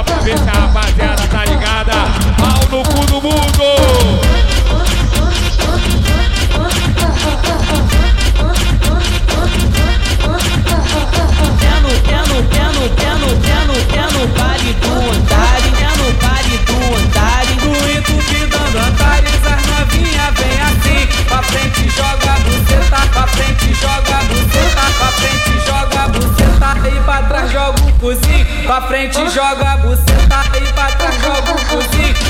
só pra ver se a rapaziada Pra frente joga a buceta e pra trás joga o cozinho.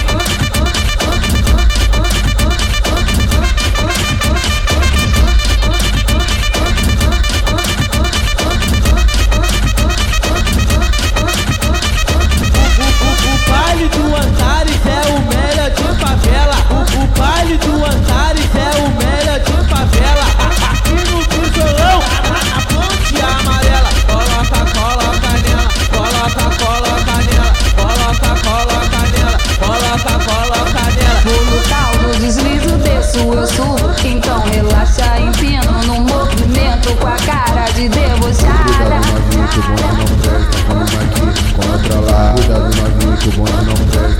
que o bonde não presta. Vamos aqui, contra lá, cuidado nós que o bonde não presta.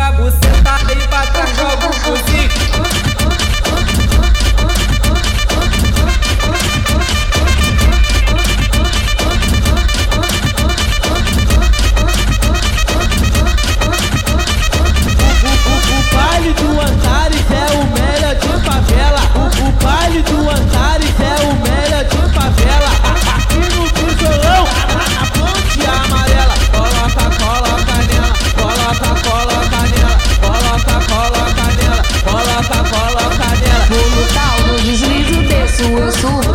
que o